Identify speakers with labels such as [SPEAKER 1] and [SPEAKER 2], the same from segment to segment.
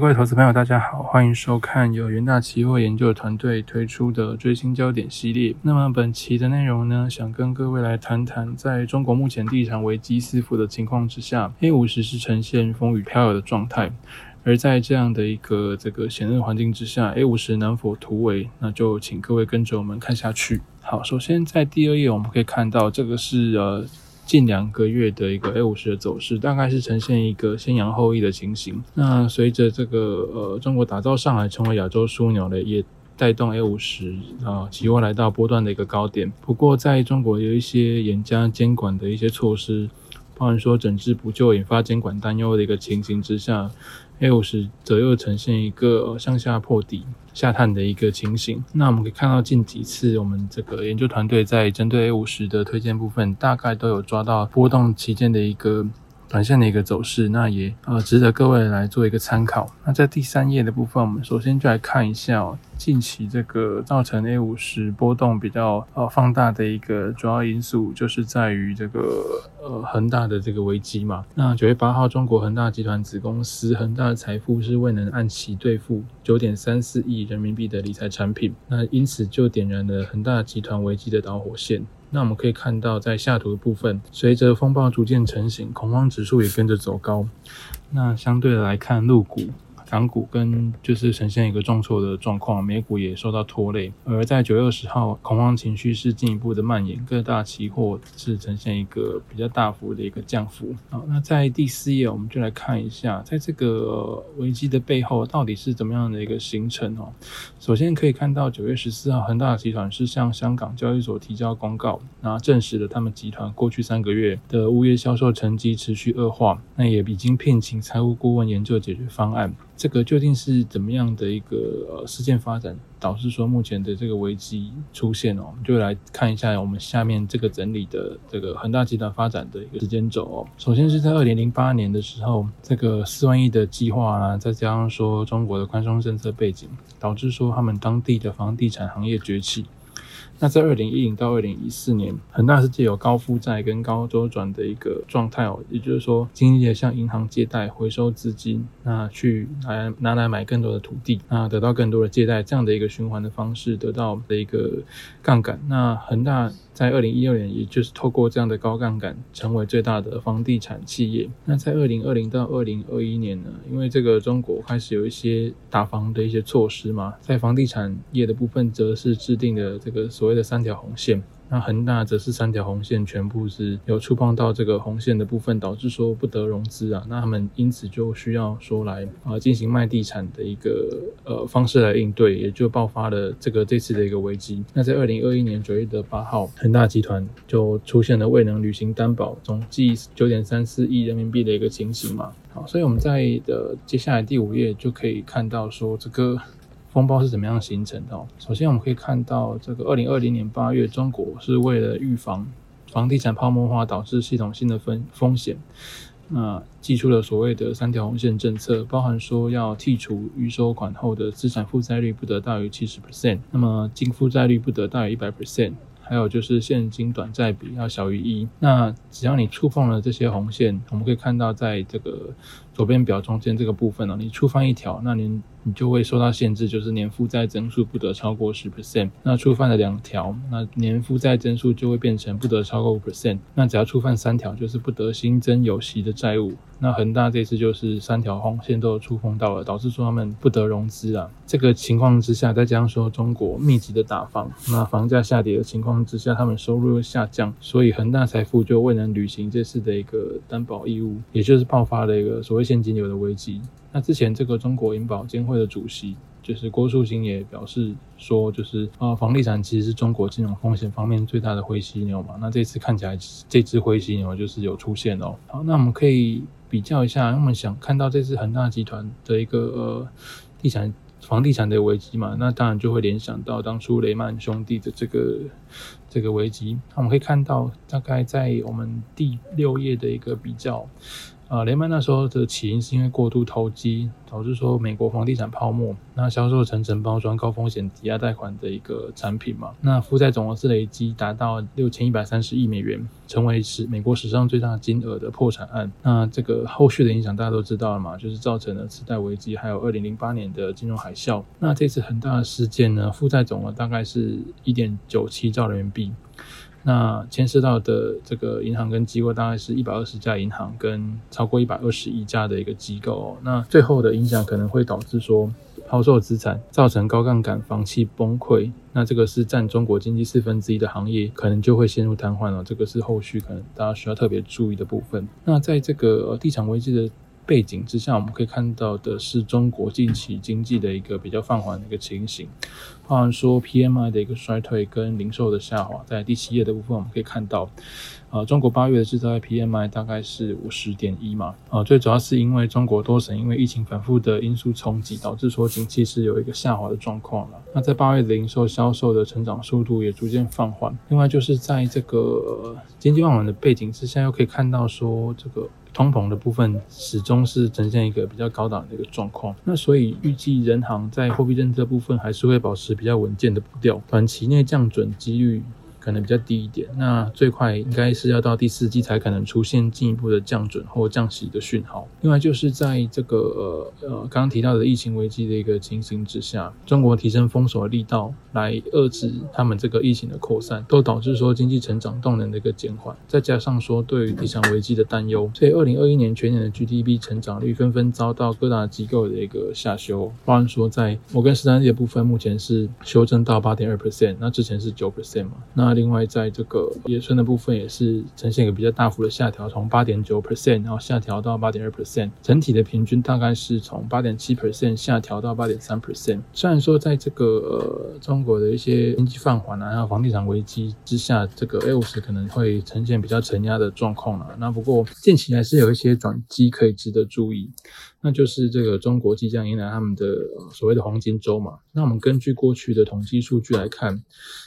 [SPEAKER 1] 各位投资朋友，大家好，欢迎收看由元大期货研究团队推出的追新焦点系列。那么本期的内容呢，想跟各位来谈谈，在中国目前地产危机四伏的情况之下，A 五十是呈现风雨飘摇的状态。而在这样的一个这个险恶环境之下，A 五十能否突围？那就请各位跟着我们看下去。好，首先在第二页我们可以看到，这个是呃。近两个月的一个 A 五十的走势，大概是呈现一个先扬后抑的情形。那随着这个呃中国打造上海成为亚洲枢纽呢，也带动 A 五十啊期货来到波段的一个高点。不过在中国有一些严加监管的一些措施，包含说整治不救，引发监管担忧的一个情形之下。A 五十则又呈现一个向下破底下探的一个情形。那我们可以看到近几次我们这个研究团队在针对 A 五十的推荐部分，大概都有抓到波动期间的一个。短线的一个走势，那也呃值得各位来做一个参考。那在第三页的部分，我们首先就来看一下，近期这个造成 A 五十波动比较呃放大的一个主要因素，就是在于这个呃恒大的这个危机嘛。那九月八号，中国恒大集团子公司恒大财富是未能按期兑付九点三四亿人民币的理财产品，那因此就点燃了恒大集团危机的导火线。那我们可以看到，在下图的部分，随着风暴逐渐成型，恐慌指数也跟着走高。那相对的来看，陆股。港股跟就是呈现一个重挫的状况，美股也受到拖累。而在九月二十号，恐慌情绪是进一步的蔓延，各大期货是呈现一个比较大幅的一个降幅。好，那在第四页，我们就来看一下，在这个危机的背后到底是怎么样的一个形成哦。首先可以看到，九月十四号，恒大集团是向香港交易所提交公告，那证实了他们集团过去三个月的物业销售成绩持续恶化，那也已经聘请财务顾问研究解决方案。这个究竟是怎么样的一个呃事件发展，导致说目前的这个危机出现哦？我们就来看一下我们下面这个整理的这个恒大集团发展的一个时间轴哦。首先是在二零零八年的时候，这个四万亿的计划啊，再加上说中国的宽松政策背景，导致说他们当地的房地产行业崛起。那在二零一零到二零一四年，恒大是借有高负债跟高周转的一个状态哦，也就是说，经历了向银行借贷回收资金，那去拿拿来买更多的土地，那得到更多的借贷这样的一个循环的方式，得到的一个杠杆。那恒大。在二零一六年，也就是透过这样的高杠杆，成为最大的房地产企业。那在二零二零到二零二一年呢？因为这个中国开始有一些打房的一些措施嘛，在房地产业的部分，则是制定的这个所谓的三条红线。那恒大则是三条红线全部是有触碰到这个红线的部分，导致说不得融资啊。那他们因此就需要说来啊进行卖地产的一个呃方式来应对，也就爆发了这个这次的一个危机。那在二零二一年九月的八号，恒大集团就出现了未能履行担保，总计九点三四亿人民币的一个情形嘛。好，所以我们在的接下来第五页就可以看到说这个。风暴是怎么样形成的？首先，我们可以看到，这个二零二零年八月，中国是为了预防房地产泡沫化导致系统性的风风险，那寄出了所谓的三条红线政策，包含说要剔除预收款后的资产负债率不得大于七十 percent，那么净负债率不得大于一百 percent。还有就是现金短债比要小于一，那只要你触碰了这些红线，我们可以看到在这个左边表中间这个部分呢，你触犯一条，那您你就会受到限制，就是年负债增速不得超过十 percent。那触犯了两条，那年负债增速就会变成不得超过五 percent。那只要触犯三条，就是不得新增有息的债务。那恒大这次就是三条红线都触碰到了，导致说他们不得融资啊。这个情况之下，再加上说中国密集的打房，那房价下跌的情况之下，他们收入又下降，所以恒大财富就未能履行这次的一个担保义务，也就是爆发了一个所谓现金流的危机。那之前这个中国银保监会的主席就是郭树清也表示说，就是啊，房地产其实是中国金融风险方面最大的灰犀牛嘛。那这次看起来这只灰犀牛就是有出现哦。好，那我们可以。比较一下，我们想看到这次恒大集团的一个呃地产房地产的危机嘛，那当然就会联想到当初雷曼兄弟的这个这个危机。那我们可以看到，大概在我们第六页的一个比较。呃，雷曼那时候的起因是因为过度投机，导致说美国房地产泡沫，那销售层层包装高风险抵押贷款的一个产品嘛，那负债总额是累积达到六千一百三十亿美元，成为史美国史上最大金额的破产案。那这个后续的影响大家都知道了嘛，就是造成了次贷危机，还有二零零八年的金融海啸。那这次很大的事件呢，负债总额大概是一点九七兆人民币。那牵涉到的这个银行跟机构大概是一百二十家银行跟超过一百二十亿家的一个机构。那最后的影响可能会导致说抛售资产，造成高杠杆房企崩溃。那这个是占中国经济四分之一的行业，可能就会陷入瘫痪了。这个是后续可能大家需要特别注意的部分。那在这个地产危机的。背景之下，我们可以看到的是中国近期经济的一个比较放缓的一个情形，包含说 PMI 的一个衰退跟零售的下滑。在第七页的部分，我们可以看到，呃，中国八月的制造业 PMI 大概是五十点一嘛，呃，最主要是因为中国多省因为疫情反复的因素冲击，导致说经济是有一个下滑的状况了。那在八月零售销售的成长速度也逐渐放缓。另外就是在这个经济放缓的背景之下，又可以看到说这个。通膨的部分始终是呈现一个比较高档的一个状况，那所以预计人行在货币政策部分还是会保持比较稳健的步调，短期内降准几率。可能比较低一点，那最快应该是要到第四季才可能出现进一步的降准或降息的讯号。另外就是在这个呃刚刚提到的疫情危机的一个情形之下，中国提升封锁力道来遏制他们这个疫情的扩散，都导致说经济成长动能的一个减缓。再加上说对于地产危机的担忧，所以二零二一年全年的 GDP 成长率纷纷遭到各大机构的一个下修。包含说在摩根士丹利的部分，目前是修正到八点二 percent，那之前是九 percent 嘛，那。那另外，在这个野村的部分也是呈现一个比较大幅的下调，从八点九 percent 然后下调到八点二 percent，整体的平均大概是从八点七 percent 下调到八点三 percent。虽然说在这个中国的一些经济放缓啊，还有房地产危机之下，这个 A 五十可能会呈现比较承压的状况了。那不过近期还是有一些转机可以值得注意。那就是这个中国即将迎来他们的所谓的黄金周嘛。那我们根据过去的统计数据来看，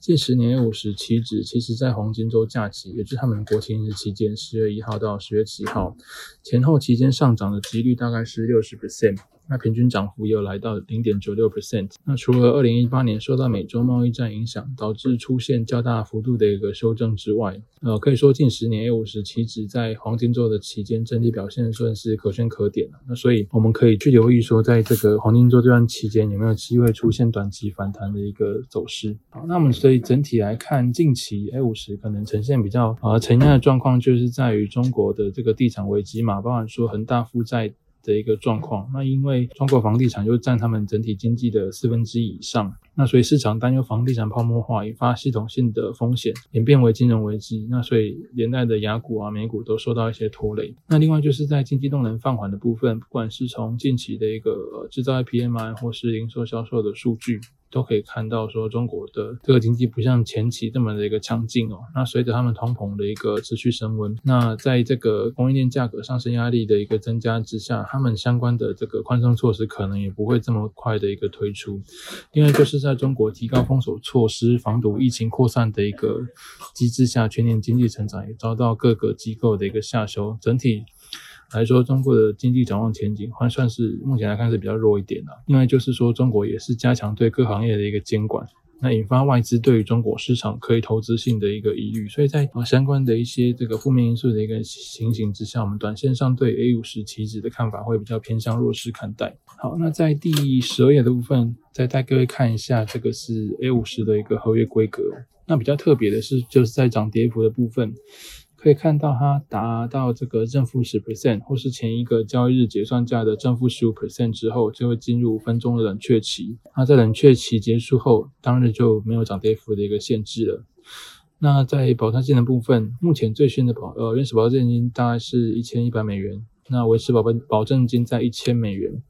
[SPEAKER 1] 近十年 A 五十期指，其实在黄金周假期，也就是他们的国庆日期间，十月一号到十月七号前后期间上涨的几率大概是六十 percent。那平均涨幅又来到零点九六 percent。那除了二零一八年受到美洲贸易战影响，导致出现较大幅度的一个修正之外，呃，可以说近十年 A 五十期指在黄金周的期间整体表现算是可圈可点了。那所以我们可以去留意说，在这个黄金周这段期间有没有机会出现短期反弹的一个走势。好，那我们所以整体来看，近期 A 五十可能呈现比较呃承压的状况，就是在于中国的这个地产危机嘛，包含说恒大负债。的一个状况，那因为中国房地产又占他们整体经济的四分之一以上，那所以市场担忧房地产泡沫化引发系统性的风险，演变为金融危机，那所以连带的雅股啊、美股都受到一些拖累。那另外就是在经济动能放缓的部分，不管是从近期的一个制造业 PMI 或是零售销售的数据。都可以看到，说中国的这个经济不像前期这么的一个强劲哦。那随着他们通膨的一个持续升温，那在这个供应链价格上升压力的一个增加之下，他们相关的这个宽松措施可能也不会这么快的一个推出。另外就是在中国提高封锁措施、防堵疫情扩散的一个机制下，全年经济成长也遭到各个机构的一个下修，整体。来说，中国的经济展望前景还算是目前来看是比较弱一点的。另外就是说，中国也是加强对各行业的一个监管，那引发外资对于中国市场可以投资性的一个疑虑。所以在相关的一些这个负面因素的一个情形之下，我们短线上对 A 五十期指的看法会比较偏向弱势看待。好，那在第十二页的部分，再带各位看一下，这个是 A 五十的一个合约规格。那比较特别的是，就是在涨跌幅的部分。可以看到，它达到这个正负十 percent，或是前一个交易日结算价的正负十五 percent 之后，就会进入五分钟的冷却期。那在冷却期结束后，当日就没有涨跌幅的一个限制了。那在保证金的部分，目前最新的保呃原始保证金大概是一千一百美元。那维持保本保证金在一千美元。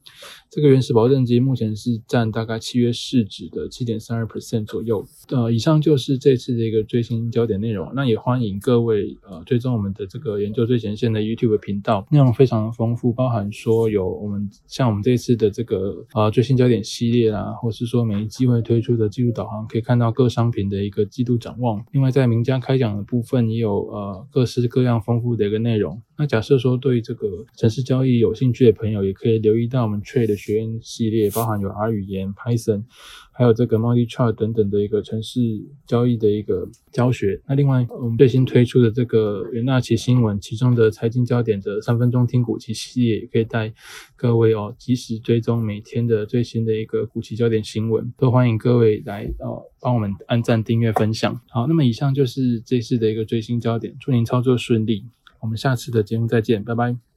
[SPEAKER 1] 这个原始保证金目前是占大概契约市值的七点三二 percent 左右。呃，以上就是这次的一个最新焦点内容。那也欢迎各位呃追踪我们的这个研究最前线的 YouTube 频道，内容非常的丰富，包含说有我们像我们这次的这个呃最新焦点系列啦，或是说每一季会推出的季度导航，可以看到各商品的一个季度展望。另外在名家开讲的部分也有呃各式各样丰富的一个内容。那假设说对这个城市交易有兴趣的朋友，也可以留意到我们 Trade 学院系列，包含有 R 语言、Python，还有这个 Multi Chart 等等的一个城市交易的一个教学。那另外我们最新推出的这个元大旗新闻，其中的财经焦点的三分钟听股期系列，也可以带各位哦及时追踪每天的最新的一个股期焦点新闻，都欢迎各位来哦帮我们按赞、订阅、分享。好，那么以上就是这次的一个最新焦点，祝您操作顺利。我们下次的节目再见，拜拜。